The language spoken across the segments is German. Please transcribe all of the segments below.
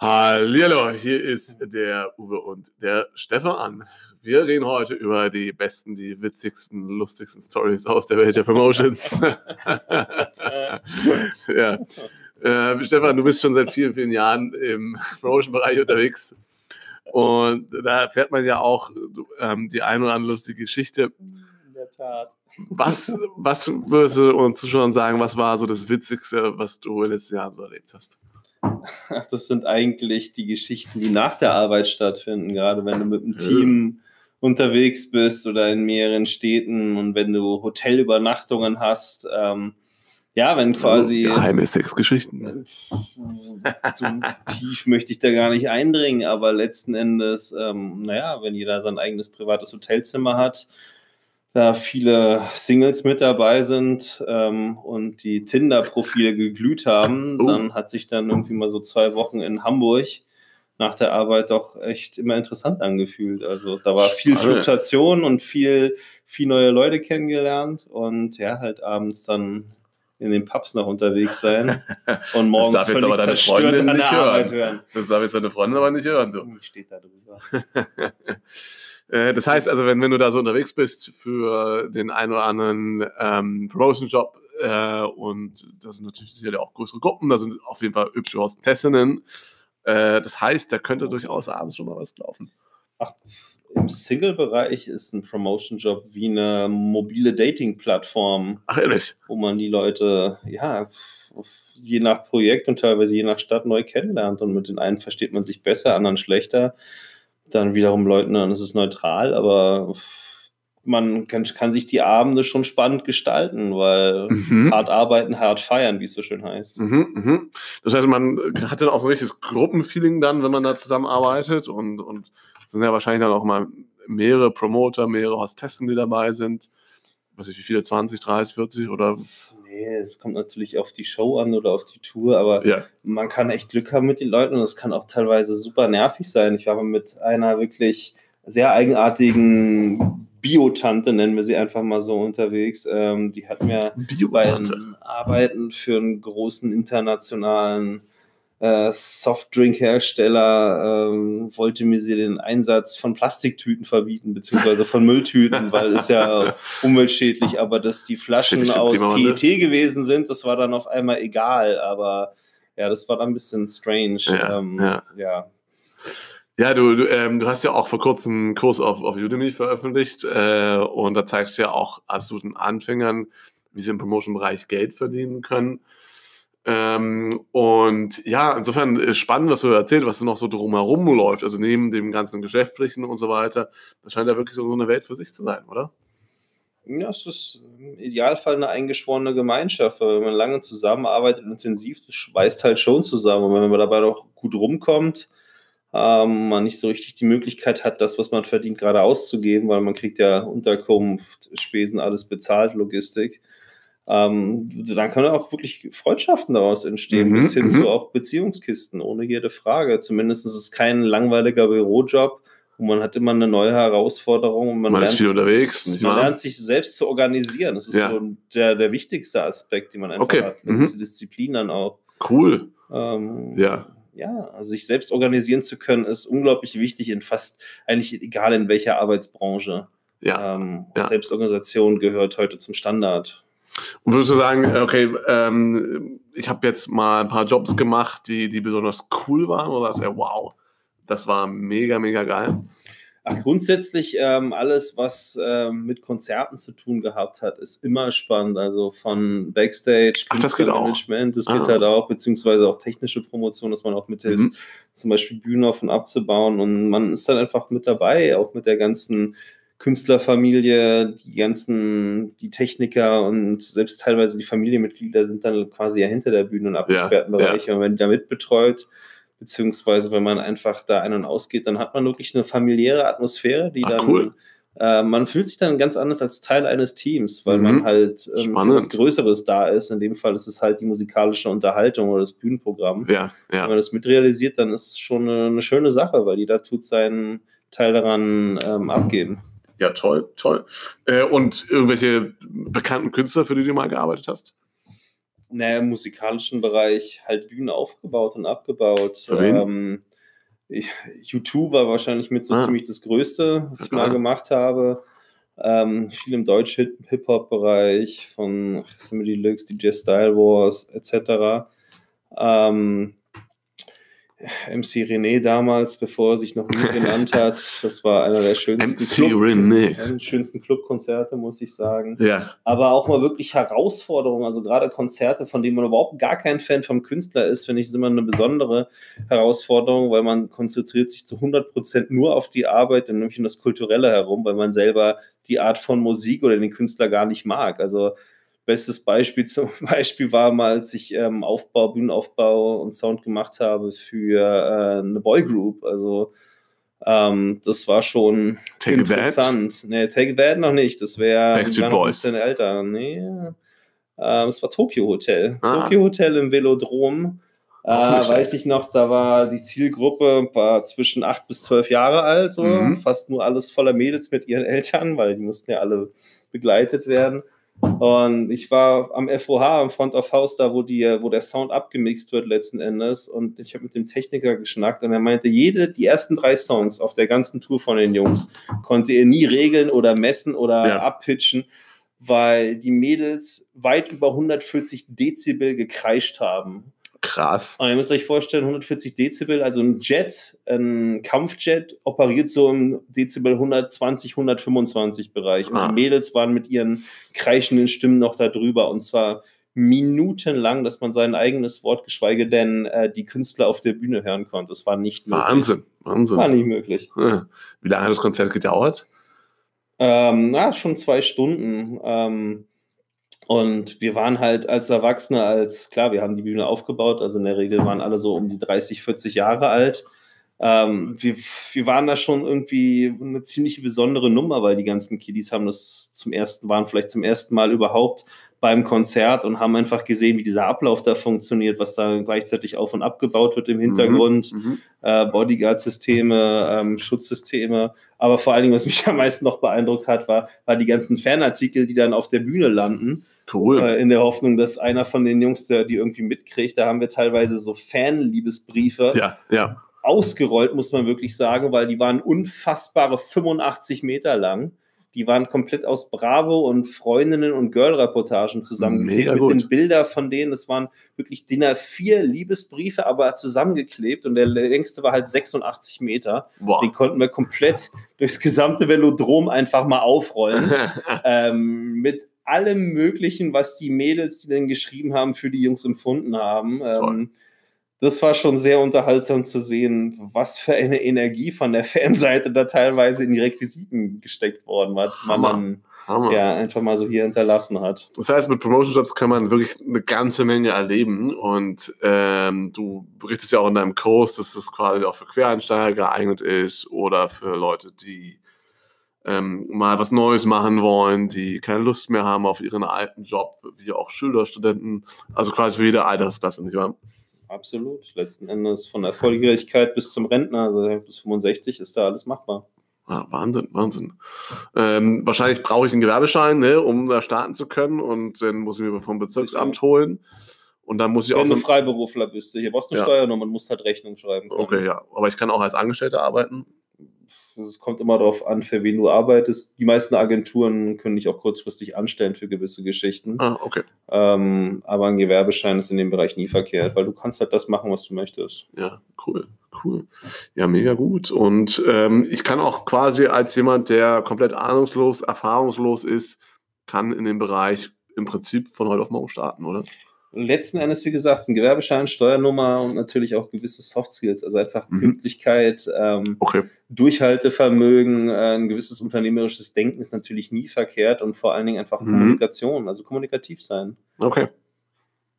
Hallo, hier ist der Uwe und der Stefan. Wir reden heute über die besten, die witzigsten, lustigsten Stories aus der Welt der Promotions. ja. Äh, Stefan, du bist schon seit vielen, vielen Jahren im Promotion-Bereich unterwegs. Und da fährt man ja auch ähm, die ein oder andere lustige Geschichte. In der Tat. Was, was würdest du uns schon sagen, was war so das Witzigste, was du in den letzten Jahren so erlebt hast? Das sind eigentlich die Geschichten, die nach der Arbeit stattfinden, gerade wenn du mit einem Team unterwegs bist oder in mehreren Städten und wenn du Hotelübernachtungen hast. Ähm, ja, wenn quasi. Geheime Sexgeschichten. So tief möchte ich da gar nicht eindringen, aber letzten Endes, ähm, naja, wenn jeder sein eigenes privates Hotelzimmer hat, da viele Singles mit dabei sind ähm, und die Tinder-Profile geglüht haben, oh. dann hat sich dann irgendwie mal so zwei Wochen in Hamburg nach der Arbeit doch echt immer interessant angefühlt. Also da war viel Fluktuation und viel, viel neue Leute kennengelernt und ja, halt abends dann in den Pubs noch unterwegs sein und morgens das darf jetzt aber deine Freundin nicht hören. hören. Das darf jetzt deine Freundin aber nicht hören. Du. Steht da drüber. Äh, das heißt also, wenn, wenn du da so unterwegs bist für den einen oder anderen ähm, Promotion-Job äh, und das sind natürlich sicherlich auch größere Gruppen, da sind auf jeden Fall hübsche Hostessinnen. Äh, das heißt, da könnte durchaus abends schon mal was laufen. Ach, im Single-Bereich ist ein Promotion-Job wie eine mobile Dating-Plattform. Ach, ehrlich? Wo man die Leute, ja, je nach Projekt und teilweise je nach Stadt neu kennenlernt. Und mit den einen versteht man sich besser, anderen schlechter dann wiederum leugnen, es ist neutral, aber man kann, kann, sich die Abende schon spannend gestalten, weil mhm. hart arbeiten, hart feiern, wie es so schön heißt. Mhm, mhm. Das heißt, man hat dann auch so ein richtiges Gruppenfeeling dann, wenn man da zusammenarbeitet und, und sind ja wahrscheinlich dann auch mal mehrere Promoter, mehrere Hostessen, die dabei sind. weiß ich, wie viele, 20, 30, 40 oder Nee, es kommt natürlich auf die Show an oder auf die Tour, aber ja. man kann echt Glück haben mit den Leuten und es kann auch teilweise super nervig sein. Ich war mal mit einer wirklich sehr eigenartigen Biotante, nennen wir sie einfach mal so unterwegs. Ähm, die hat mir bei Arbeiten für einen großen internationalen äh, Softdrink-Hersteller ähm, wollte mir sie den Einsatz von Plastiktüten verbieten, beziehungsweise von Mülltüten, weil es ja umweltschädlich, aber dass die Flaschen aus PET gewesen sind, das war dann auf einmal egal, aber ja, das war dann ein bisschen strange. Ja, ähm, ja. ja. Ja, du, du, ähm, du, hast ja auch vor kurzem einen Kurs auf, auf Udemy veröffentlicht äh, und da zeigst du ja auch absoluten Anfängern, wie sie im Promotion-Bereich Geld verdienen können. Ähm, und ja, insofern ist spannend, was du erzählt, was noch so drumherum läuft, also neben dem ganzen Geschäftlichen und so weiter. Das scheint ja wirklich so eine Welt für sich zu sein, oder? Ja, es ist im Idealfall eine eingeschworene Gemeinschaft, wenn man lange zusammenarbeitet, intensiv, das schweißt halt schon zusammen. Und wenn man dabei noch gut rumkommt, ähm, man nicht so richtig die Möglichkeit hat, das, was man verdient, gerade auszugeben, weil man kriegt ja Unterkunft, Spesen, alles bezahlt, Logistik ähm, dann können auch wirklich Freundschaften daraus entstehen, mhm, bis hin zu mhm. auch Beziehungskisten, ohne jede Frage. Zumindest ist es kein langweiliger Bürojob, und man hat immer eine neue Herausforderung und man, man lernt, ist viel unterwegs. Man lernt sich selbst zu organisieren. Das ist ja. so der, der wichtigste Aspekt, den man einfach okay. hat. Mhm. Diese Disziplin dann auch. Cool. Ähm, ja. Ja, sich selbst organisieren zu können, ist unglaublich wichtig in fast eigentlich egal in welcher Arbeitsbranche. Ja. Ähm, ja. Selbstorganisation gehört heute zum Standard. Und würdest du sagen, okay, ähm, ich habe jetzt mal ein paar Jobs gemacht, die, die besonders cool waren, oder sagst du, wow, das war mega, mega geil? Ach, grundsätzlich ähm, alles, was ähm, mit Konzerten zu tun gehabt hat, ist immer spannend. Also von Backstage, Künstlermanagement, das, das geht, halt auch, beziehungsweise auch technische Promotion, dass man auch mithilft, mhm. zum Beispiel Bühnen auf und abzubauen. Und man ist dann einfach mit dabei, auch mit der ganzen Künstlerfamilie, die ganzen, die Techniker und selbst teilweise die Familienmitglieder sind dann quasi ja hinter der Bühne und abgesperrten ja, Bereich. Ja. Und wenn die da mitbetreut, beziehungsweise wenn man einfach da ein- und ausgeht, dann hat man wirklich eine familiäre Atmosphäre, die Ach, dann cool. äh, man fühlt sich dann ganz anders als Teil eines Teams, weil mhm. man halt ähm, was Größeres da ist. In dem Fall ist es halt die musikalische Unterhaltung oder das Bühnenprogramm. Ja, ja. Wenn man das mitrealisiert, dann ist es schon eine, eine schöne Sache, weil jeder tut seinen Teil daran ähm, abgeben. Ja, toll, toll. Äh, und irgendwelche bekannten Künstler, für die du mal gearbeitet hast? Naja, im musikalischen Bereich halt Bühnen aufgebaut und abgebaut. Für wen? Ähm, ich, U2 war wahrscheinlich mit so Ah. ziemlich das Größte, was ich mal gemacht habe. Ähm, viel im Deutsch-Hip-Hop-Bereich von Yosemite Deluxe, DJ Style Wars etc. Ähm, MC René damals, bevor er sich noch nie genannt hat, das war einer der schönsten, MC René. einer der schönsten Clubkonzerte, muss ich sagen Ja, aber auch mal wirklich Herausforderungen, also gerade Konzerte, von denen man überhaupt gar kein Fan vom Künstler ist, finde ich, ist immer eine besondere Herausforderung, weil man konzentriert sich zu 100% nur auf die Arbeit und nämlich um das Kulturelle herum, weil man selber die Art von Musik oder den Künstler gar nicht mag. Also bestes Beispiel zum Beispiel war mal, als ich ähm, Aufbau, Bühnenaufbau und Sound gemacht habe für äh, eine Boygroup. Also ähm, das war schon Take That. interessant. Nee, Take That noch nicht. Das wäre Backstreet wär noch ein bisschen älter. Nee. Ähm, es war Tokyo Hotel. Ah. Tokyo Hotel im Velodrom. Äh, weiß ich noch, da war die Zielgruppe war zwischen acht bis zwölf Jahre alt, so Mhm. fast nur alles voller Mädels mit ihren Eltern, weil die mussten ja alle begleitet werden. Und ich war am FOH, am Front of House, da wo, die, wo der Sound abgemixt wird letzten Endes. Und ich habe mit dem Techniker geschnackt und er meinte, jede, die ersten drei Songs auf der ganzen Tour von den Jungs konnte er nie regeln oder messen oder Ja. abpitchen, weil die Mädels weit über 140 Dezibel gekreischt haben. Krass. Und ihr müsst euch vorstellen, 140 Dezibel, also ein Jet, ein Kampfjet operiert so im Dezibel 120, 125 Bereich. Und Ah. die Mädels waren mit ihren kreischenden Stimmen noch da drüber. Und zwar minutenlang, dass man sein eigenes Wort, geschweige denn äh, die Künstler auf der Bühne hören konnte. Das war nicht möglich. Wahnsinn, Wahnsinn. War nicht möglich. Ja. Wie lange hat das Konzert gedauert? Ähm, na, schon zwei Stunden. Ähm, und wir waren halt als Erwachsene, als klar, wir haben die Bühne aufgebaut, also in der Regel waren alle so um die 30, 40 Jahre alt. Ähm, wir, wir waren da schon irgendwie eine ziemlich besondere Nummer, weil die ganzen Kiddies haben das zum ersten, waren vielleicht zum ersten Mal überhaupt beim Konzert und haben einfach gesehen, wie dieser Ablauf da funktioniert, was da gleichzeitig auf und abgebaut wird im Hintergrund Mhm. äh, Bodyguard-Systeme, ähm, Schutzsysteme. Aber vor allen Dingen, was mich am meisten noch beeindruckt hat, war, war die ganzen Fanartikel, die dann auf der Bühne landen, Cool. äh, in der Hoffnung, dass einer von den Jungs, der die irgendwie mitkriegt, da haben wir teilweise so Fan-Liebesbriefe ja, ja. ausgerollt, muss man wirklich sagen, weil die waren unfassbare 85 Meter lang. Die waren komplett aus Bravo und Freundinnen und Girl-Reportagen zusammengeklebt mit gut. den Bildern von denen. Das waren wirklich DIN A4 Liebesbriefe, aber zusammengeklebt und der längste war halt 86 Meter. Boah. Den konnten wir komplett durchs gesamte Velodrom einfach mal aufrollen. ähm, mit allem Möglichen, was die Mädels, die denn geschrieben haben, für die Jungs empfunden haben. Ähm, das war schon sehr unterhaltsam zu sehen, was für eine Energie von der Fanseite da teilweise in die Requisiten gesteckt worden war, die man Hammer. dann Hammer. ja, einfach mal so hier hinterlassen hat. Das heißt, mit Promotion Jobs kann man wirklich eine ganze Menge erleben. Und ähm, du berichtest ja auch in deinem Kurs, dass das quasi auch für Quereinsteiger geeignet ist oder für Leute, die ähm, mal was Neues machen wollen, die keine Lust mehr haben auf ihren alten Job, wie auch Schüler, Studenten. Also quasi für jede Altersklasse, nicht wahr? Absolut. Letzten Endes von der Volljährigkeit bis zum Rentner, also bis 65, ist da alles machbar. Ah, Wahnsinn, Wahnsinn. Ähm, wahrscheinlich brauche ich einen Gewerbeschein, ne, um da starten zu können. Und dann muss ich mir vom Bezirksamt holen. Und dann muss ich auch Wenn so du Freiberufler bist, hier brauchst du eine Ja. Steuernummer und musst halt Rechnung schreiben können. Okay, ja. Aber ich kann auch als Angestellter arbeiten. Es kommt immer darauf an, für wen du arbeitest. Die meisten Agenturen können dich auch kurzfristig anstellen für gewisse Geschichten. Ah, okay. Ähm, aber ein Gewerbeschein ist in dem Bereich nie verkehrt, weil du kannst halt das machen, was du möchtest. Ja, cool, cool. Ja, mega gut. Und ähm, ich kann auch quasi als jemand, der komplett ahnungslos, erfahrungslos ist, kann in dem Bereich im Prinzip von heute auf morgen starten, oder? Letzten Endes, wie gesagt, ein Gewerbeschein, Steuernummer und natürlich auch gewisse Soft Skills, also einfach Mhm. Pünktlichkeit, ähm, Okay. Durchhaltevermögen, äh, ein gewisses unternehmerisches Denken ist natürlich nie verkehrt und vor allen Dingen einfach Mhm. Kommunikation, also kommunikativ sein. Okay.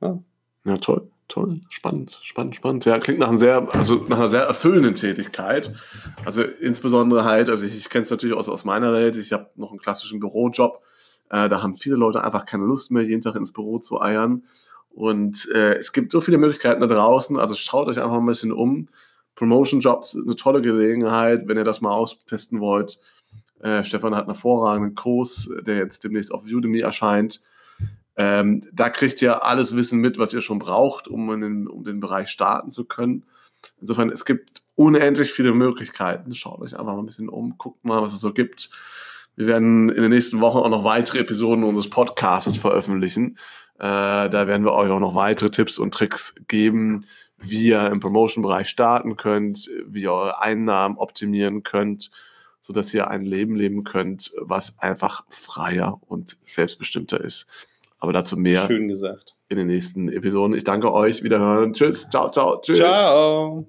Ja. Ja, toll, toll. Spannend, spannend, spannend. Ja, klingt nach, einem sehr, also nach einer sehr erfüllenden Tätigkeit. Also insbesondere halt, also ich, ich kenne es natürlich aus, aus meiner Welt, ich habe noch einen klassischen Bürojob. Äh, da haben viele Leute einfach keine Lust mehr, jeden Tag ins Büro zu eiern. Und äh, es gibt so viele Möglichkeiten da draußen. Also schaut euch einfach ein bisschen um. Promotion Jobs ist eine tolle Gelegenheit, wenn ihr das mal austesten wollt. Äh, Stefan hat einen hervorragenden Kurs, der jetzt demnächst auf Udemy erscheint. Ähm, da kriegt ihr alles Wissen mit, was ihr schon braucht, um, in den, um den Bereich starten zu können. Insofern, es gibt unendlich viele Möglichkeiten. Schaut euch einfach mal ein bisschen um, guckt mal, was es so gibt. Wir werden in den nächsten Wochen auch noch weitere Episoden unseres Podcasts veröffentlichen. Äh, da werden wir euch auch noch weitere Tipps und Tricks geben, wie ihr im Promotion-Bereich starten könnt, wie ihr eure Einnahmen optimieren könnt, sodass ihr ein Leben leben könnt, was einfach freier und selbstbestimmter ist. Aber dazu mehr in den nächsten Episoden. Ich danke euch. Wiederhören. Tschüss. Ciao, ciao. Tschüss. Ciao.